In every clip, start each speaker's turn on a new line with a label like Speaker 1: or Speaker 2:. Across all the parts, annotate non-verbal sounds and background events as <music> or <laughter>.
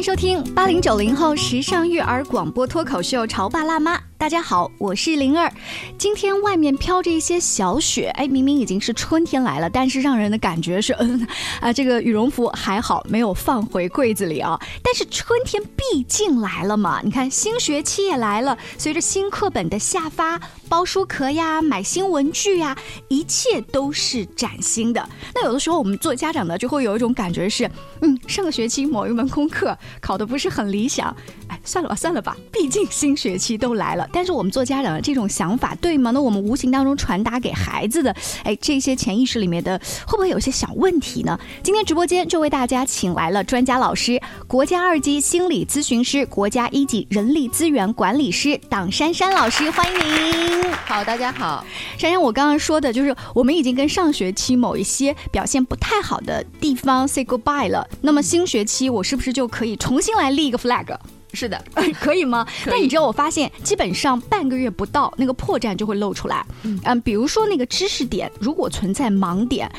Speaker 1: 迎收听八零九零后时尚育儿广播脱口秀《潮爸辣妈》。大家好，我是灵儿。今天外面飘着一些小雪，哎，明明已经是春天来了，但是让人的感觉是，嗯 <laughs> 啊，这个羽绒服还好没有放回柜子里啊。但是春天毕竟来了嘛，你看新学期也来了，随着新课本的下发，包书壳呀，买新文具呀，一切都是崭新的。那有的时候我们做家长的就会有一种感觉是，嗯，上个学期某一门功课考的不是很理想，哎，算了吧，算了吧，毕竟新学期都来了。但是我们做家长的这种想法对吗？那我们无形当中传达给孩子的，哎，这些潜意识里面的会不会有些小问题呢？今天直播间就为大家请来了专家老师，国家二级心理咨询师、国家一级人力资源管理师党珊珊老师，欢迎您。
Speaker 2: 好，大家好。
Speaker 1: 珊珊，我刚刚说的就是我们已经跟上学期某一些表现不太好的地方 say goodbye 了。那么新学期我是不是就可以重新来立一个 flag？
Speaker 2: 是的，<laughs>
Speaker 1: 可以吗？但你知道，我发现基本上半个月不到，那个破绽就会露出来。嗯，比如说那个知识点，如果存在盲点，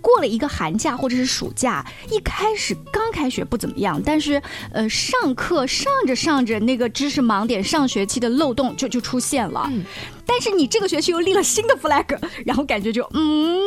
Speaker 1: 过了一个寒假或者是暑假，一开始刚开学不怎么样，但是呃，上课上着上着，那个知识盲点，上学期的漏洞就就出现了。嗯，但是你这个学期又立了新的 flag，<laughs> 然后感觉就嗯，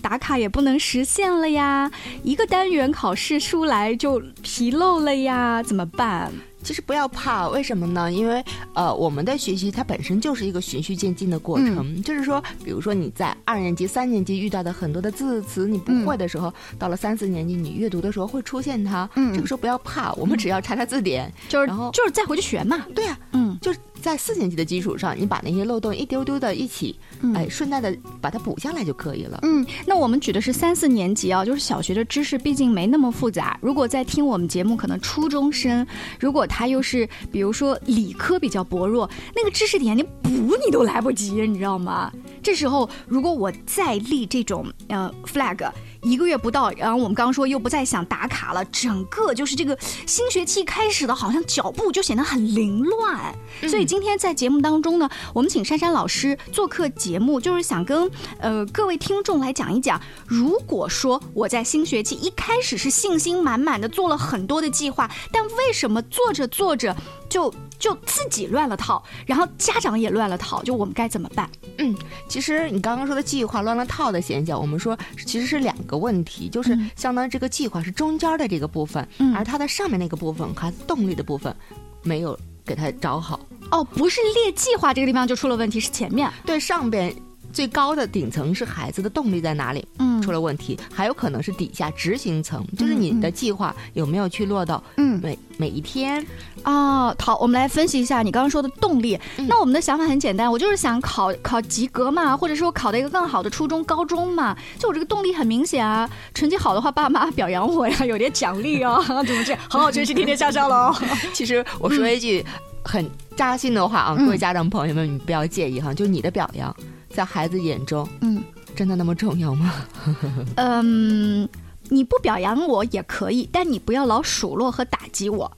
Speaker 1: 打卡也不能实现了呀，一个单元考试出来就纰漏了呀，怎么办？
Speaker 2: 其实不要怕，为什么呢？因为呃，我们的学习它本身就是一个循序渐进的过程。就是说，比如说你在二年级、三年级遇到的很多的字词你不会的时候，到了三四年级你阅读的时候会出现它。嗯，这个时候不要怕，我们只要查查字典，
Speaker 1: 就是然后就是再回去学嘛。
Speaker 2: 对呀，嗯，就是。在四年级的基础上，你把那些漏洞一丢丢的一起，哎，顺带的把它补下来就可以了。
Speaker 1: 嗯，那我们举的是三四年级啊，就是小学的知识毕竟没那么复杂。如果在听我们节目，可能初中生，如果他又是比如说理科比较薄弱，那个知识点你补你都来不及，你知道吗？这时候如果我再立这种呃 flag。一个月不到，然后我们刚说又不再想打卡了，整个就是这个新学期开始的，好像脚步就显得很凌乱。所以今天在节目当中呢，我们请珊珊老师做客节目，就是想跟呃各位听众来讲一讲，如果说我在新学期一开始是信心满满的做了很多的计划，但为什么做着做着就。就自己乱了套，然后家长也乱了套，就我们该怎么办？
Speaker 2: 嗯，其实你刚刚说的计划乱了套的现象，我们说其实是两个问题，就是相当于这个计划是中间的这个部分，而它的上面那个部分，和动力的部分没有给它找好。
Speaker 1: 哦，不是列计划这个地方就出了问题，是前面
Speaker 2: 对上边。最高的顶层是孩子的动力在哪里？嗯，出了问题，还有可能是底下执行层，就是你的计划有没有去落到嗯每每一天
Speaker 1: 啊？好，我们来分析一下你刚刚说的动力。那我们的想法很简单，我就是想考考及格嘛，或者说考到一个更好的初中、高中嘛。就我这个动力很明显啊，成绩好的话，爸妈表扬我呀，有点奖励啊，<laughs> 怎么这好好学习，天天向上喽。<laughs>
Speaker 2: 其实我说一句很扎心的话啊，各位家长朋友们，你不要介意哈，就你的表扬。在孩子眼中，嗯，真的那么重要吗？<laughs>
Speaker 1: 嗯，你不表扬我也可以，但你不要老数落和打击我。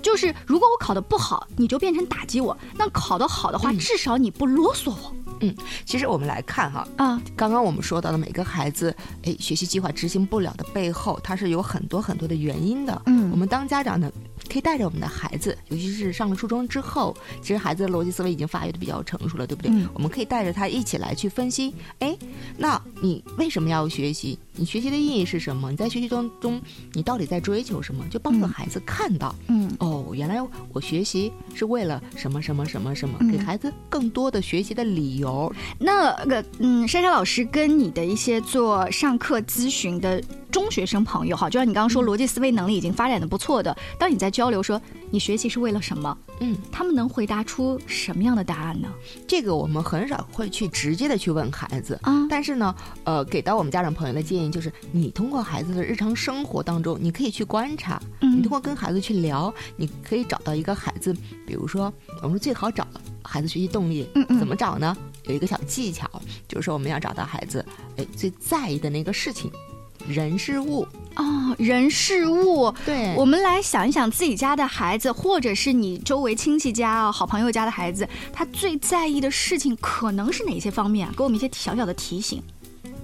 Speaker 1: 就是如果我考的不好，你就变成打击我；那考得好的话，至少你不啰嗦我。
Speaker 2: 嗯，其实我们来看哈，啊，刚刚我们说到的每个孩子，哎，学习计划执行不了的背后，它是有很多很多的原因的。嗯，我们当家长的可以带着我们的孩子，尤其是上了初中之后，其实孩子的逻辑思维已经发育的比较成熟了，对不对？嗯，我们可以带着他一起来去分析，哎，那你为什么要学习？你学习的意义是什么？你在学习当中，你到底在追求什么？就帮助孩子看到，嗯，哦，原来我学习是为了什么什么什么什么，给孩子更多的学习的理由。
Speaker 1: 那个，嗯，珊珊老师跟你的一些做上课咨询的。中学生朋友哈，就像你刚刚说，逻辑思维能力已经发展的不错的。当你在交流说你学习是为了什么，嗯，他们能回答出什么样的答案呢？
Speaker 2: 这个我们很少会去直接的去问孩子啊。但是呢，呃，给到我们家长朋友的建议就是，你通过孩子的日常生活当中，你可以去观察，你通过跟孩子去聊，你可以找到一个孩子，比如说，我们最好找孩子学习动力，嗯嗯，怎么找呢？有一个小技巧，就是说我们要找到孩子哎最在意的那个事情。人事物
Speaker 1: 哦，人事物，
Speaker 2: 对，
Speaker 1: 我们来想一想自己家的孩子，或者是你周围亲戚家啊、好朋友家的孩子，他最在意的事情可能是哪些方面？给我们一些小小的提醒。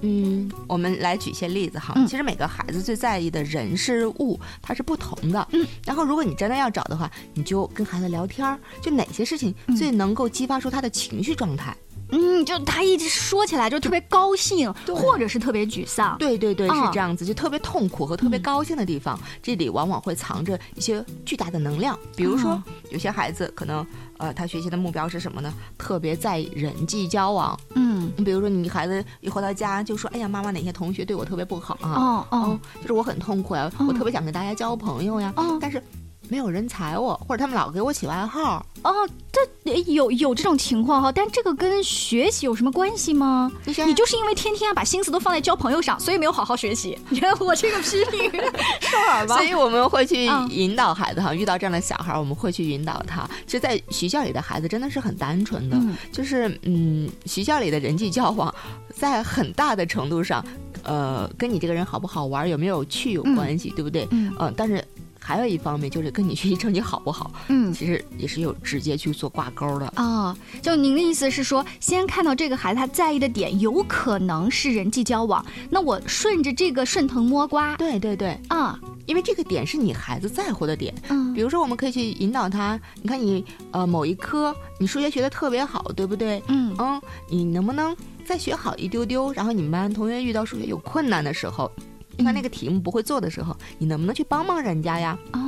Speaker 2: 嗯，我们来举一些例子哈。其实每个孩子最在意的人事物，它是不同的。嗯，然后如果你真的要找的话，你就跟孩子聊天，就哪些事情最能够激发出他的情绪状态。
Speaker 1: 嗯，就他一直说起来就特别高兴，或者是特别沮丧。
Speaker 2: 对对对，是这样子，就特别痛苦和特别高兴的地方，这里往往会藏着一些巨大的能量。比如说，有些孩子可能，呃，他学习的目标是什么呢？特别在意人际交往。嗯，比如说你孩子一回到家就说：“哎呀，妈妈哪些同学对我特别不好啊？”哦哦，就是我很痛苦呀，我特别想跟大家交朋友呀。哦，但是。没有人睬我，或者他们老给我起外号。
Speaker 1: 哦，这有有这种情况哈，但这个跟学习有什么关系吗？你就是因为天天把心思都放在交朋友上，所以没有好好学习。<laughs> 你看我这个批评，<laughs> 受耳吧。
Speaker 2: 所以我们会去引导孩子哈，遇到这样的小孩，我们会去引导他。其实，在学校里的孩子真的是很单纯的，就是嗯，学校里的人际交往，在很大的程度上，呃，跟你这个人好不好玩、有没有趣有关系，对不对？嗯，但是。还有一方面就是跟你学习成绩好不好，嗯，其实也是有直接去做挂钩的
Speaker 1: 啊。就您的意思是说，先看到这个孩子他在意的点有可能是人际交往，那我顺着这个顺藤摸瓜，
Speaker 2: 对对对，啊，因为这个点是你孩子在乎的点，嗯，比如说我们可以去引导他，你看你呃某一科你数学学的特别好，对不对？嗯嗯，你能不能再学好一丢丢？然后你们班同学遇到数学有困难的时候。你看那个题目不会做的时候，你能不能去帮帮人家呀？哦，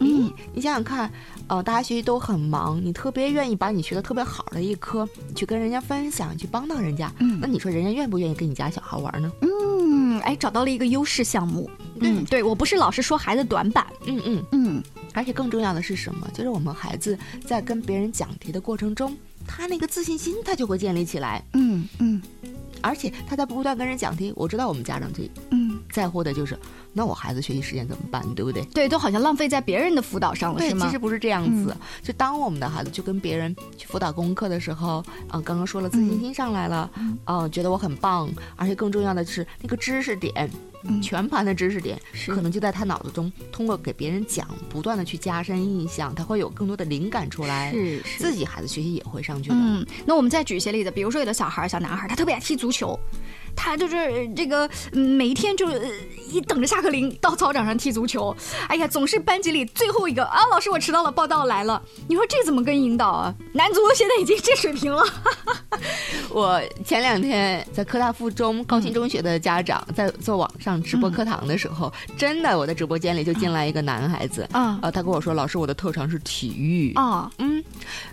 Speaker 2: 嗯，你想想看，呃，大家学习都很忙，你特别愿意把你学的特别好的一科去跟人家分享，去帮到人家。嗯，那你说人家愿不愿意跟你家小孩玩呢？
Speaker 1: 嗯，哎，找到了一个优势项目。嗯，对我不是老是说孩子短板。
Speaker 2: 嗯嗯嗯，而且更重要的是什么？就是我们孩子在跟别人讲题的过程中，他那个自信心他就会建立起来。嗯嗯，而且他在不断跟人讲题，我知道我们家长最嗯。在乎的就是，那我孩子学习时间怎么办，对不对？
Speaker 1: 对，都好像浪费在别人的辅导上了，是
Speaker 2: 吗？其实不是这样子。就当我们的孩子去跟别人去辅导功课的时候，啊，刚刚说了自信心上来了，嗯，觉得我很棒，而且更重要的是那个知识点，全盘的知识点，可能就在他脑子中，通过给别人讲，不断的去加深印象，他会有更多的灵感出来，
Speaker 1: 是
Speaker 2: 自己孩子学习也会上去的。
Speaker 1: 嗯，那我们再举一些例子，比如说有的小孩小男孩，他特别爱踢足球。他就是这个，每一天就一等着下课铃到操场上踢足球。哎呀，总是班级里最后一个啊！老师，我迟到了，报道来了。你说这怎么跟引导啊？男足现在已经这水平了。<laughs>
Speaker 2: 我前两天在科大附中高新中学的家长在做网上直播课堂的时候，真的，我的直播间里就进来一个男孩子啊，他跟我说：“老师，我的特长是体育啊。”嗯，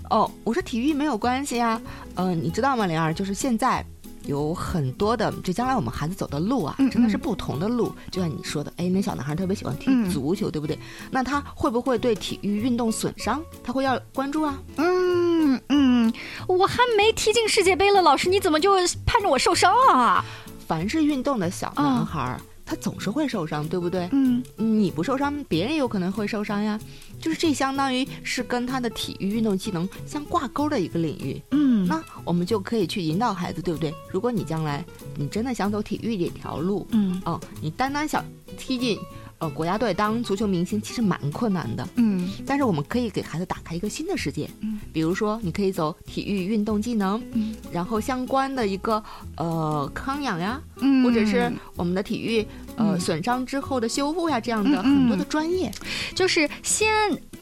Speaker 2: 哦，我说体育没有关系啊。嗯，你知道吗，灵儿？就是现在。有很多的，就将来我们孩子走的路啊，真的是不同的路。就像你说的，哎，那小男孩特别喜欢踢足球，对不对？那他会不会对体育运动损伤？他会要关注啊？
Speaker 1: 嗯嗯，我还没踢进世界杯了，老师你怎么就盼着我受伤啊？
Speaker 2: 凡是运动的小男孩。他总是会受伤，对不对？嗯，你不受伤，别人也有可能会受伤呀。就是这相当于是跟他的体育运动技能相挂钩的一个领域。嗯，那我们就可以去引导孩子，对不对？如果你将来你真的想走体育这条路，嗯，哦，你单单想踢进。呃，国家队当足球明星其实蛮困难的，嗯，但是我们可以给孩子打开一个新的世界，嗯，比如说你可以走体育运动技能，嗯，然后相关的一个呃康养呀，嗯，或者是我们的体育呃损伤之后的修复呀，这样的很多的专业，
Speaker 1: 就是先。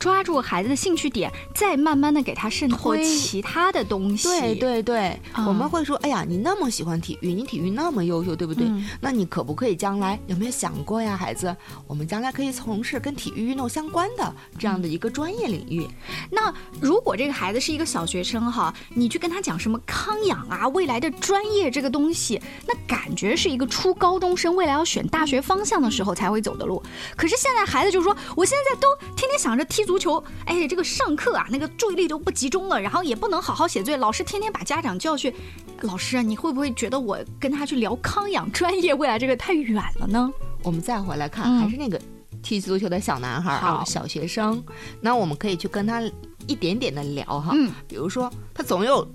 Speaker 1: 抓住孩子的兴趣点，再慢慢的给他渗透其他的东西。
Speaker 2: 对对对，我们会说，哎呀，你那么喜欢体育，你体育那么优秀，对不对？那你可不可以将来有没有想过呀，孩子？我们将来可以从事跟体育运动相关的这样的一个专业领域。
Speaker 1: 那如果这个孩子是一个小学生哈，你去跟他讲什么康养啊，未来的专业这个东西，那感觉是一个初高中生未来要选大学方向的时候才会走的路。可是现在孩子就说，我现在都天天想着踢。足球，哎，这个上课啊，那个注意力都不集中了，然后也不能好好写作业，老师天天把家长叫去。老师啊，你会不会觉得我跟他去聊康养专业，未来这个太远了呢？
Speaker 2: 我们再回来看，还是那个踢足球的小男孩啊，小学生，那我们可以去跟他一点点的聊哈，嗯，比如说他总有。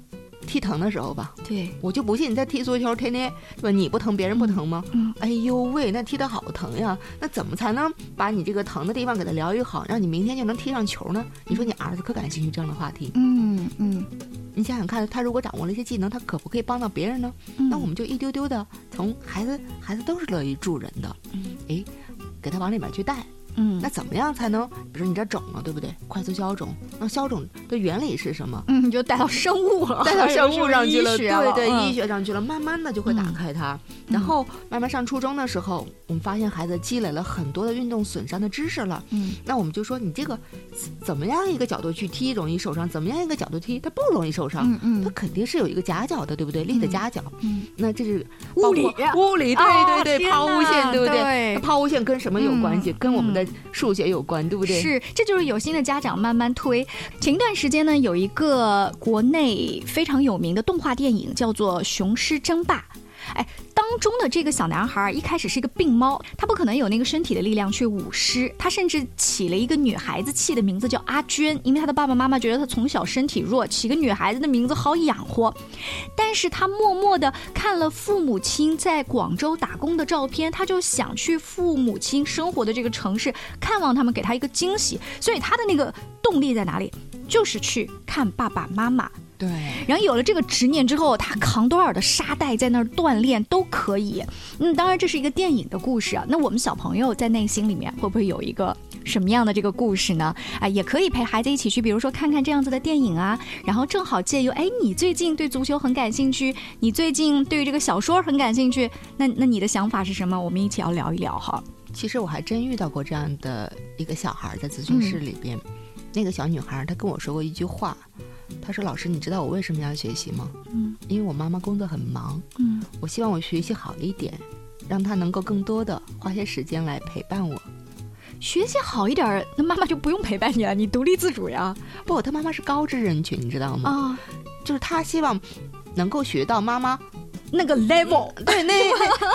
Speaker 2: 踢疼的时候吧，
Speaker 1: 对
Speaker 2: 我就不信你在踢足球，天天对吧？你不疼，别人不疼吗？嗯，哎呦喂，那踢得好疼呀！那怎么才能把你这个疼的地方给他疗愈好，让你明天就能踢上球呢？你说你儿子可感兴趣这样的话题？嗯嗯。你想想看，他如果掌握了一些技能，他可不可以帮到别人呢？那我们就一丢丢的从孩子，孩子都是乐于助人的，哎，给他往里面去带。嗯，那怎么样才能，比如说你这肿了，对不对？快速消肿。那消肿的原理是什么？
Speaker 1: 嗯，你就带到生物了，<laughs>
Speaker 2: 带到生物上去了，<laughs>
Speaker 1: 对
Speaker 2: 对，医学上去了，慢慢的就会打开它。然后慢慢上初中的时候，我们发现孩子积累了很多的运动损伤的知识了。嗯，那我们就说你这个怎么样一个角度去踢容易受伤，怎么样一个角度踢它不容易受伤？嗯嗯，它肯定是有一个夹角的，对不对？力的夹角。嗯，那这是
Speaker 1: 物理，
Speaker 2: 物理，对对对，抛物线，对不对？抛物线跟什么有关系？跟我们的数学有。关对不对？
Speaker 1: 是，这就是有心的家长慢慢推。前段时间呢，有一个国内非常有名的动画电影，叫做《雄狮争霸》。哎，当中的这个小男孩一开始是一个病猫，他不可能有那个身体的力量去舞狮，他甚至起了一个女孩子气的名字叫阿娟，因为他的爸爸妈妈觉得他从小身体弱，起个女孩子的名字好养活。但是他默默的看了父母亲在广州打工的照片，他就想去父母亲生活的这个城市看望他们，给他一个惊喜。所以他的那个动力在哪里？就是去看爸爸妈妈。
Speaker 2: 对，
Speaker 1: 然后有了这个执念之后，他扛多少的沙袋在那儿锻炼都可以。嗯，当然这是一个电影的故事啊。那我们小朋友在内心里面会不会有一个什么样的这个故事呢？啊，也可以陪孩子一起去，比如说看看这样子的电影啊。然后正好借由，哎，你最近对足球很感兴趣，你最近对这个小说很感兴趣，那那你的想法是什么？我们一起要聊一聊哈。
Speaker 2: 其实我还真遇到过这样的一个小孩在咨询室里边，那个小女孩她跟我说过一句话。他说：“老师，你知道我为什么要学习吗？嗯，因为我妈妈工作很忙，嗯，我希望我学习好一点，让她能够更多的花些时间来陪伴我。
Speaker 1: 学习好一点，那妈妈就不用陪伴你了，你独立自主呀。
Speaker 2: 不，他妈妈是高知人群，你知道吗？啊，就是他希望能够学到妈妈
Speaker 1: 那个 level。
Speaker 2: 对，那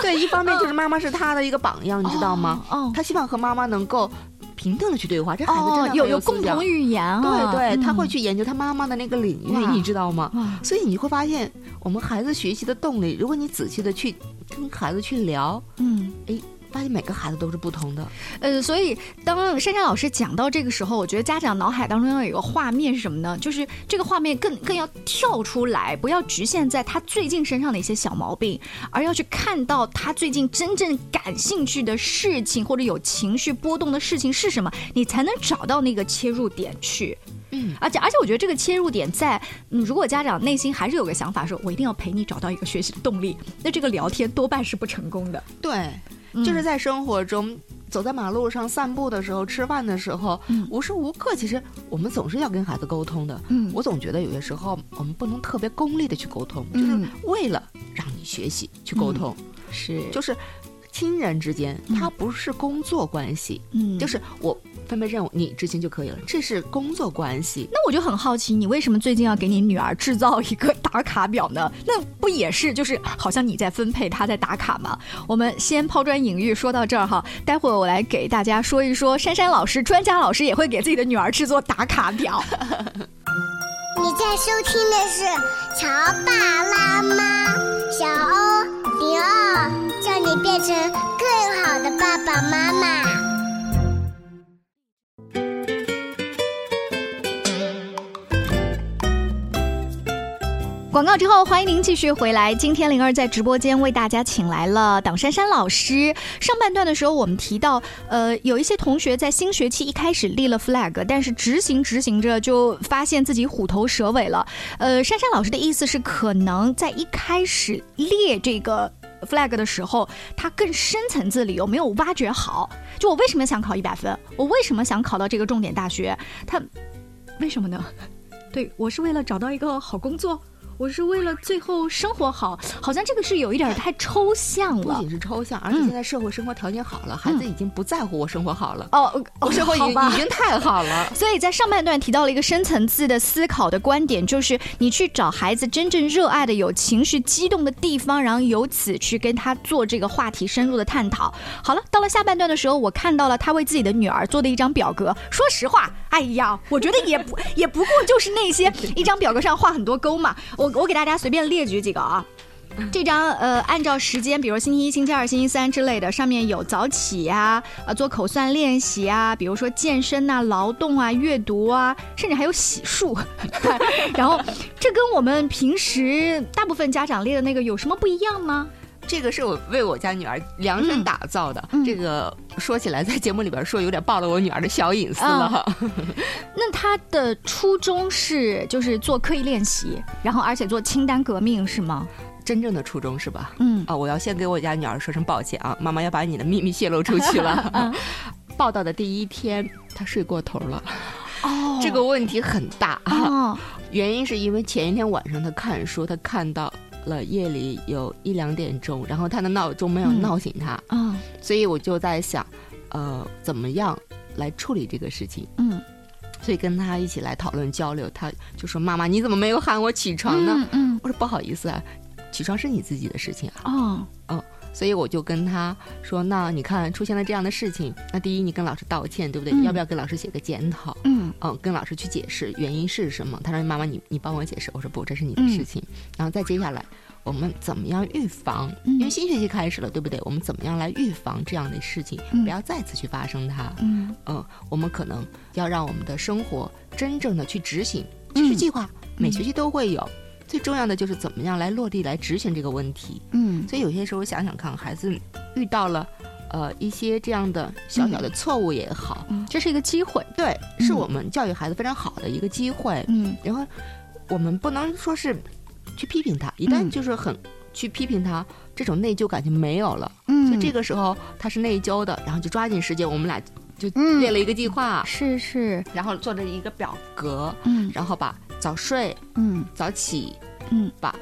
Speaker 2: 对，一方面就是妈妈是他的一个榜样，你知道吗？哦，他希望和妈妈能够。”平等的去对话，这孩子真的
Speaker 1: 有有共同语言
Speaker 2: 对对，他会去研究他妈妈的那个领域，你知道吗？所以你会发现，我们孩子学习的动力，如果你仔细的去跟孩子去聊，嗯，哎。发现每个孩子都是不同的，
Speaker 1: 呃，所以当珊珊老师讲到这个时候，我觉得家长脑海当中要有一个画面是什么呢？就是这个画面更更要跳出来，不要局限在他最近身上的一些小毛病，而要去看到他最近真正感兴趣的事情或者有情绪波动的事情是什么，你才能找到那个切入点去。嗯，而且而且我觉得这个切入点在，嗯，如果家长内心还是有个想法，说我一定要陪你找到一个学习的动力，那这个聊天多半是不成功的。
Speaker 2: 对。就是在生活中，走在马路上散步的时候，吃饭的时候，无时无刻，其实我们总是要跟孩子沟通的。嗯，我总觉得有些时候我们不能特别功利的去沟通，就是为了让你学习去沟通，
Speaker 1: 是，
Speaker 2: 就是亲人之间，他不是工作关系，嗯，就是我。分配任务，你执行就可以了。这是工作关系。
Speaker 1: 那我就很好奇，你为什么最近要给你女儿制造一个打卡表呢？那不也是就是好像你在分配，她在打卡吗？我们先抛砖引玉，说到这儿哈。待会儿我来给大家说一说，珊珊老师、专家老师也会给自己的女儿制作打卡表。<laughs>
Speaker 3: 你在收听的是《乔
Speaker 1: 告之后，欢迎您继续回来。今天灵儿在直播间为大家请来了党珊珊老师。上半段的时候，我们提到，呃，有一些同学在新学期一开始立了 flag，但是执行执行着就发现自己虎头蛇尾了。呃，珊珊老师的意思是，可能在一开始列这个 flag 的时候，他更深层次理由没有挖掘好。就我为什么想考一百分？我为什么想考到这个重点大学？他为什么呢？对我是为了找到一个好工作。我是为了最后生活好，好像这个是有一点太抽象了。
Speaker 2: 不仅是抽象，而且现在社会生活条件好了，孩子已经不在乎我生活好了。哦，我生活已经已经太好了。<laughs>
Speaker 1: 所以在上半段提到了一个深层次的思考的观点，就是你去找孩子真正热爱的、有情绪激动的地方，然后由此去跟他做这个话题深入的探讨。好了，到了下半段的时候，我看到了他为自己的女儿做的一张表格。说实话，哎呀，我觉得也不也不过就是那些 <laughs> 一张表格上画很多勾嘛。我我给大家随便列举几个啊，这张呃，按照时间，比如星期一、星期二、星期三之类的，上面有早起呀，呃，做口算练习啊，比如说健身呐、劳动啊、阅读啊，甚至还有洗漱。<laughs> 然后，这跟我们平时大部分家长列的那个有什么不一样吗？
Speaker 2: 这个是我为我家女儿量身打造的。这个说起来，在节目里边说，有点暴露我女儿的小隐私了哈。<laughs>
Speaker 1: 那她的初衷是就是做刻意练习，然后而且做清单革命是吗？
Speaker 2: 真正的初衷是吧？嗯啊，我要先给我家女儿说声抱歉啊，妈妈要把你的秘密泄露出去了。<laughs> 报道的第一天，她睡过头了。哦，这个问题很大啊。原因是因为前一天晚上她看书，她看到。了夜里有一两点钟，然后他的闹钟没有闹醒他，嗯，所以我就在想，呃，怎么样来处理这个事情，嗯，所以跟他一起来讨论交流，他就说：“妈妈，你怎么没有喊我起床呢？”嗯，我说：“不好意思啊，起床是你自己的事情啊。”哦，嗯。所以我就跟他说：“那你看出现了这样的事情，那第一你跟老师道歉，对不对？要不要给老师写个检讨？嗯，嗯，跟老师去解释原因是什么？”他说：“妈妈，你你帮我解释。”我说：“不，这是你的事情。”然后再接下来，我们怎么样预防？因为新学期开始了，对不对？我们怎么样来预防这样的事情，不要再次去发生它？嗯，嗯，我们可能要让我们的生活真正的去执行，其实计划每学期都会有。最重要的就是怎么样来落地来执行这个问题。嗯，所以有些时候想想看，孩子遇到了，呃，一些这样的小小的错误也好，
Speaker 1: 这是一个机会。
Speaker 2: 对，是我们教育孩子非常好的一个机会。嗯，然后我们不能说是去批评他，一旦就是很去批评他，这种内疚感就没有了。嗯，所以这个时候他是内疚的，然后就抓紧时间，我们俩就列了一个计划，
Speaker 1: 是是，
Speaker 2: 然后做了一个表格，嗯，然后把。早睡，嗯，早起，嗯，把，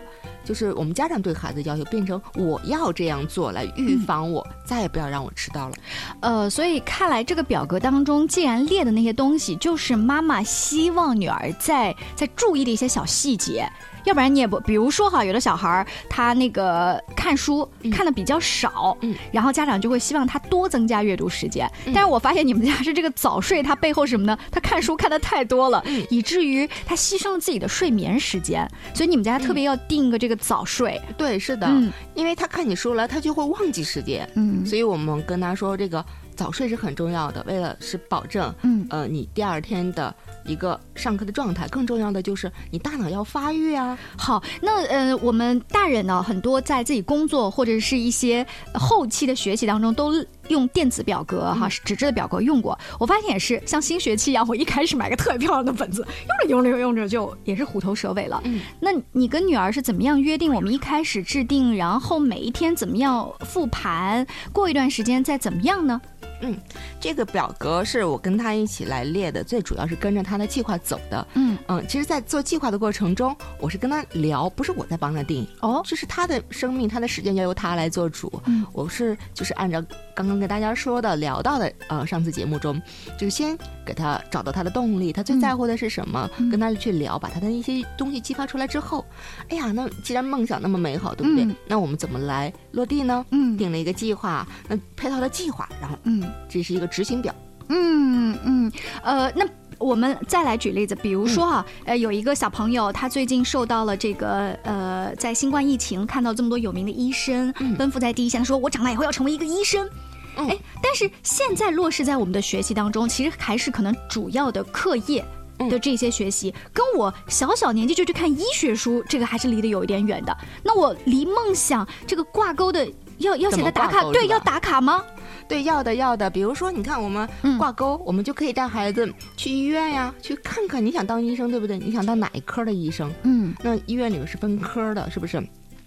Speaker 2: 就是我们家长对孩子要求变成我要这样做来预防我再也不要让我迟到了，
Speaker 1: 呃，所以看来这个表格当中既然列的那些东西，就是妈妈希望女儿在在注意的一些小细节。要不然你也不，比如说哈，有的小孩儿他那个看书看的比较少，嗯，然后家长就会希望他多增加阅读时间。但是我发现你们家是这个早睡，他背后什么呢？他看书看的太多了，以至于他牺牲了自己的睡眠时间。所以你们家特别要定一个这个早睡。
Speaker 2: 对，是的，因为他看你书了，他就会忘记时间。嗯，所以我们跟他说这个。早睡是很重要的，为了是保证，嗯呃，你第二天的一个上课的状态。更重要的就是你大脑要发育啊。
Speaker 1: 好，那呃，我们大人呢，很多在自己工作或者是一些后期的学习当中都。用电子表格哈，纸质的表格用过，我发现也是像新学期一样，我一开始买个特别漂亮的本子，用着用着用着就也是虎头蛇尾了。嗯，那你跟女儿是怎么样约定？我们一开始制定，然后每一天怎么样复盘？过一段时间再怎么样呢？
Speaker 2: 嗯，这个表格是我跟他一起来列的，最主要是跟着他的计划走的。嗯嗯，其实，在做计划的过程中，我是跟他聊，不是我在帮他定。哦，这是他的生命，他的时间要由他来做主。嗯，我是就是按照刚刚跟大家说的聊到的，呃，上次节目中，就是先给他找到他的动力，他最在乎的是什么，跟他去聊，把他的一些东西激发出来之后，哎呀，那既然梦想那么美好，对不对？那我们怎么来落地呢？嗯，定了一个计划，那配套的计划，然后嗯。这是一个执行表。
Speaker 1: 嗯嗯，呃，那我们再来举例子，比如说哈，呃，有一个小朋友，他最近受到了这个呃，在新冠疫情看到这么多有名的医生奔赴在第一线，他说我长大以后要成为一个医生。哎，但是现在落实在我们的学习当中，其实还是可能主要的课业的这些学习，跟我小小年纪就去看医学书，这个还是离得有一点远的。那我离梦想这个挂钩的，要要写在打卡，对，要打卡吗？
Speaker 2: 对，要的要的，比如说，你看我们挂钩，我们就可以带孩子去医院呀，去看看你想当医生，对不对？你想当哪一科的医生？嗯，那医院里面是分科的，是不是？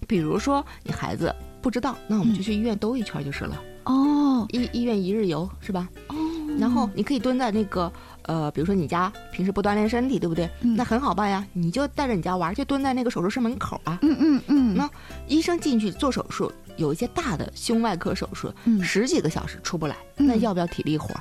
Speaker 2: 比如说你孩子不知道，那我们就去医院兜一圈就是了。哦，医医院一日游是吧？哦，然后你可以蹲在那个。呃，比如说你家平时不锻炼身体，对不对？那很好办呀，你就带着你家娃就蹲在那个手术室门口啊。嗯嗯嗯。那医生进去做手术，有一些大的胸外科手术，十几个小时出不来，那要不要体力活？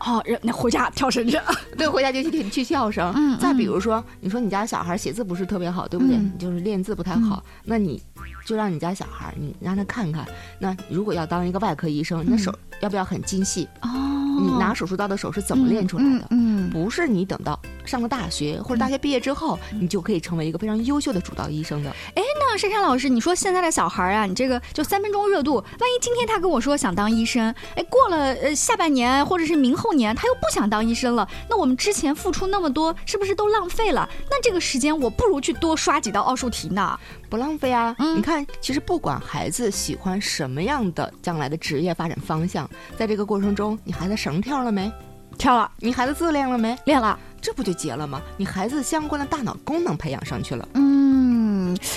Speaker 1: 哦，那回家 <laughs> 跳绳去。<laughs>
Speaker 2: 对，回家就去去跳绳。嗯。再比如说，你说你家小孩写字不是特别好，对不对？就是练字不太好，那你就让你家小孩，你让他看看，那如果要当一个外科医生，那手要不要很精细？哦。你拿手术刀的手是怎么练出来的？嗯，不是你等到上了大学或者大学毕业之后，你就可以成为一个非常优秀的主刀医生的。
Speaker 1: 哎，珊珊老师，你说现在的小孩啊，你这个就三分钟热度，万一今天他跟我说想当医生，哎，过了呃下半年或者是明后年他又不想当医生了，那我们之前付出那么多，是不是都浪费了？那这个时间我不如去多刷几道奥数题呢？
Speaker 2: 不浪费啊！你看，其实不管孩子喜欢什么样的将来的职业发展方向，在这个过程中，你孩子绳跳了没？
Speaker 1: 跳了。
Speaker 2: 你孩子字练了没？
Speaker 1: 练了。
Speaker 2: 这不就结了吗？你孩子相关的大脑功能培养上去了。
Speaker 1: 嗯，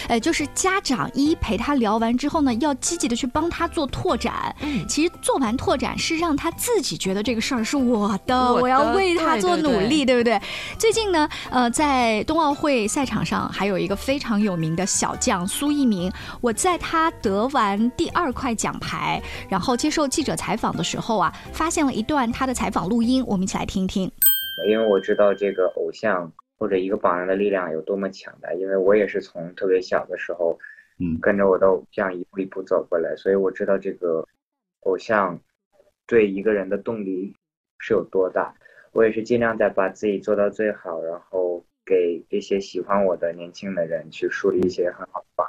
Speaker 1: 哎，就是家长一陪他聊完之后呢，要积极的去帮他做拓展。嗯，其实做完拓展是让他自己觉得这个事儿是我的，我要为他做努力，对不对？最近呢，呃，在冬奥会赛场上还有一个非常有名的小将苏翊鸣，我在他得完第二块奖牌，然后接受记者采访的时候啊，发现了一段他的采访录音，我们一起来听一听。
Speaker 4: 因为我知道这个偶像或者一个榜样的力量有多么强大，因为我也是从特别小的时候，嗯，跟着我的偶像一步一步走过来，所以我知道这个偶像对一个人的动力是有多大。我也是尽量在把自己做到最好，然后给这些喜欢我的年轻的人去树立一些很好的榜。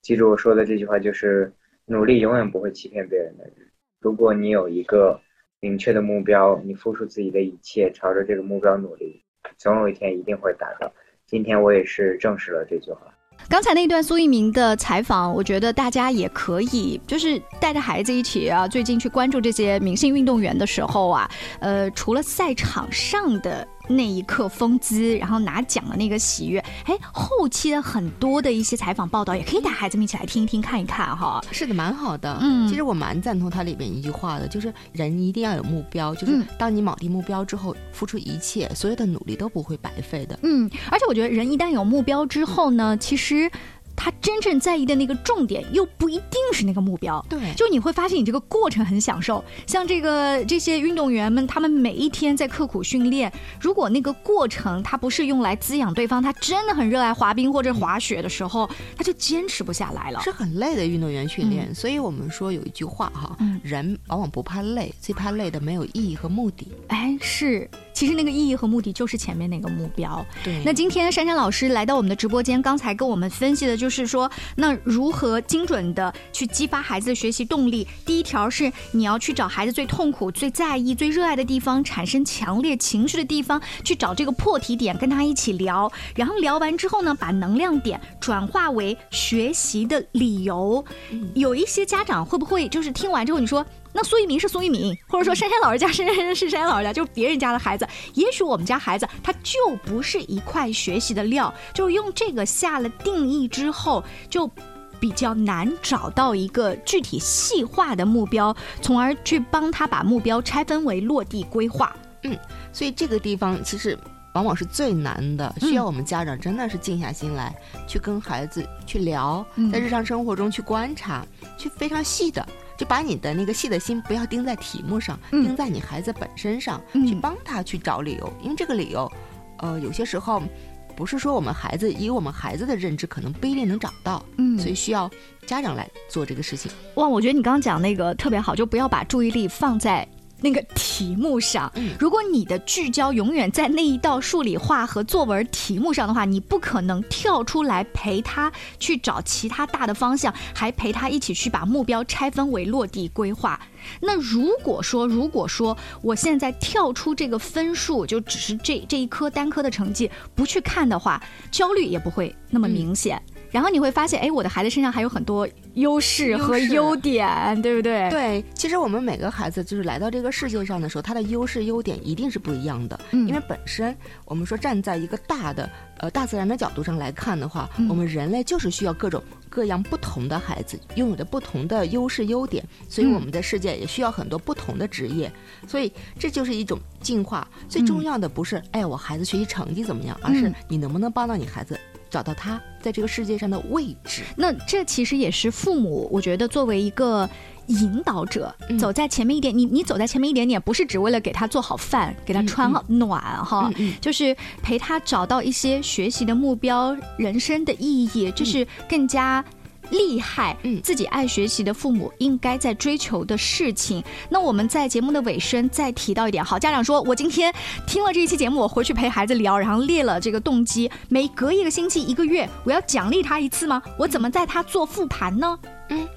Speaker 4: 记住我说的这句话，就是努力永远不会欺骗别人的人。如果你有一个。明确的目标，你付出自己的一切，朝着这个目标努力，总有一天一定会达到。今天我也是证实了这句话。
Speaker 1: 刚才那段苏一鸣的采访，我觉得大家也可以，就是带着孩子一起啊，最近去关注这些明星运动员的时候啊，呃，除了赛场上的。那一刻风姿，然后拿奖的那个喜悦，哎，后期的很多的一些采访报道，也可以带孩子们一起来听一听、看一看哈。
Speaker 2: 是的，蛮好的。嗯，其实我蛮赞同它里边一句话的，就是人一定要有目标，就是当你铆定目标之后，付出一切，所有的努力都不会白费的。
Speaker 1: 嗯，而且我觉得人一旦有目标之后呢，其实。他真正在意的那个重点又不一定是那个目标，
Speaker 2: 对，
Speaker 1: 就你会发现你这个过程很享受。像这个这些运动员们，他们每一天在刻苦训练，如果那个过程他不是用来滋养对方，他真的很热爱滑冰或者滑雪的时候，他就坚持不下来了，
Speaker 2: 是很累的运动员训练。所以我们说有一句话哈，人往往不怕累，最怕累的没有意义和目的。
Speaker 1: 哎，是。其实那个意义和目的就是前面那个目标。
Speaker 2: 对，
Speaker 1: 那今天珊珊老师来到我们的直播间，刚才跟我们分析的就是说，那如何精准的去激发孩子的学习动力？第一条是你要去找孩子最痛苦、最在意、最热爱的地方，产生强烈情绪的地方，去找这个破题点，跟他一起聊。然后聊完之后呢，把能量点转化为学习的理由。有一些家长会不会就是听完之后你说？那苏一鸣是苏一鸣，或者说珊珊老师家是是珊珊老师家，就是别人家的孩子。也许我们家孩子他就不是一块学习的料，就用这个下了定义之后，就比较难找到一个具体细化的目标，从而去帮他把目标拆分为落地规划。
Speaker 2: 嗯，所以这个地方其实往往是最难的，需要我们家长真的是静下心来，去跟孩子去聊，在日常生活中去观察，去非常细的。就把你的那个细的心不要盯在题目上，盯在你孩子本身上，去帮他去找理由。因为这个理由，呃，有些时候不是说我们孩子以我们孩子的认知可能不一定能找到，嗯，所以需要家长来做这个事情。
Speaker 1: 哇，我觉得你刚刚讲那个特别好，就不要把注意力放在。那个题目上，如果你的聚焦永远在那一道数理化和作文题目上的话，你不可能跳出来陪他去找其他大的方向，还陪他一起去把目标拆分为落地规划。那如果说，如果说我现在跳出这个分数，就只是这这一科单科的成绩不去看的话，焦虑也不会那么明显。然后你会发现，哎，我的孩子身上还有很多优势和优点，对不对？
Speaker 2: 对，其实我们每个孩子就是来到这个世界上的时候，他的优势优点一定是不一样的。嗯，因为本身我们说站在一个大的呃大自然的角度上来看的话，我们人类就是需要各种各样不同的孩子拥有的不同的优势优点，所以我们的世界也需要很多不同的职业，所以这就是一种进化。最重要的不是哎我孩子学习成绩怎么样，而是你能不能帮到你孩子。找到他在这个世界上的位置，
Speaker 1: 那这其实也是父母，我觉得作为一个引导者，走在前面一点，你你走在前面一点点，不是只为了给他做好饭，给他穿暖哈，就是陪他找到一些学习的目标、人生的意义，这是更加。厉害，嗯，自己爱学习的父母应该在追求的事情。那我们在节目的尾声再提到一点，好，家长说我今天听了这一期节目，我回去陪孩子聊，然后列了这个动机，每隔一个星期、一个月，我要奖励他一次吗？我怎么在他做复盘呢？嗯。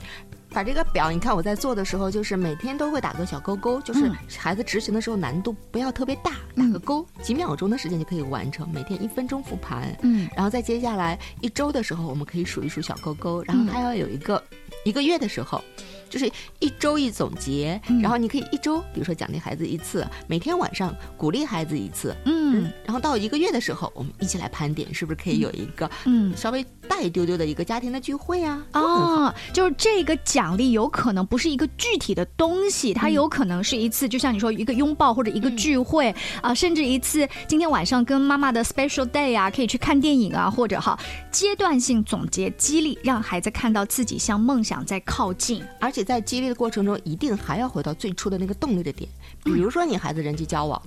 Speaker 2: 把这个表，你看我在做的时候，就是每天都会打个小勾勾，就是孩子执行的时候难度不要特别大，打个勾，几秒钟的时间就可以完成，每天一分钟复盘，嗯，然后再接下来一周的时候，我们可以数一数小勾勾，然后他要有一个一个月的时候。就是一周一总结，然后你可以一周，比如说奖励孩子一次，每天晚上鼓励孩子一次，嗯，然后到一个月的时候，我们一起来盘点，是不是可以有一个嗯稍微大一丢丢的一个家庭的聚会啊？
Speaker 1: 哦，就是这个奖励有可能不是一个具体的东西，它有可能是一次，就像你说一个拥抱或者一个聚会啊，甚至一次今天晚上跟妈妈的 special day 啊，可以去看电影啊，或者哈阶段性总结激励，让孩子看到自己向梦想在靠近，
Speaker 2: 而且。在激励的过程中，一定还要回到最初的那个动力的点。比如说，你孩子人际交往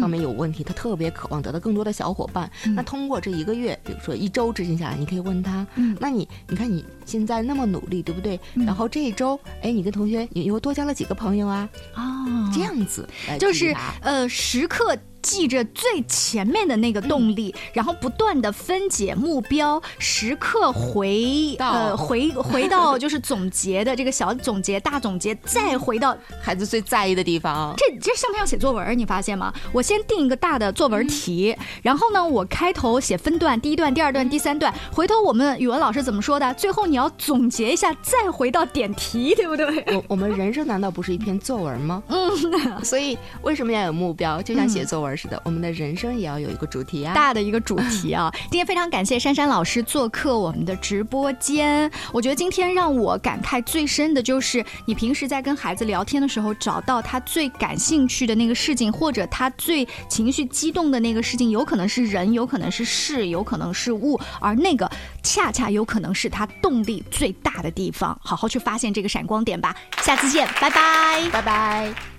Speaker 2: 方面有问题，他特别渴望得到更多的小伙伴。那通过这一个月，比如说一周执行下来，你可以问他：，那你，你看你现在那么努力，对不对？然后这一周，哎，你跟同学你又多交了几个朋友啊？哦，这样子，
Speaker 1: 就是呃，时刻。记着最前面的那个动力，然后不断的分解目标，时刻回呃回回到 <laughs> 就是总结的这个小总结、大总结，再回到
Speaker 2: 孩子最在意的地方。
Speaker 1: 这这像不像写作文？你发现吗？我先定一个大的作文题，然后呢，我开头写分段，第一段、第二段、第三段，回头我们语文老师怎么说的？最后你要总结一下，再回到点题，对不对？
Speaker 2: 我我们人生难道不是一篇作文吗？嗯，所以为什么要有目标？就像写作文。是的，我们的人生也要有一个主题啊，
Speaker 1: 大的一个主题啊。<laughs> 今天非常感谢珊珊老师做客我们的直播间。我觉得今天让我感慨最深的就是，你平时在跟孩子聊天的时候，找到他最感兴趣的那个事情，或者他最情绪激动的那个事情，有可能是人，有可能是事，有可能是物，而那个恰恰有可能是他动力最大的地方。好好去发现这个闪光点吧。下次见，拜拜，
Speaker 2: 拜拜。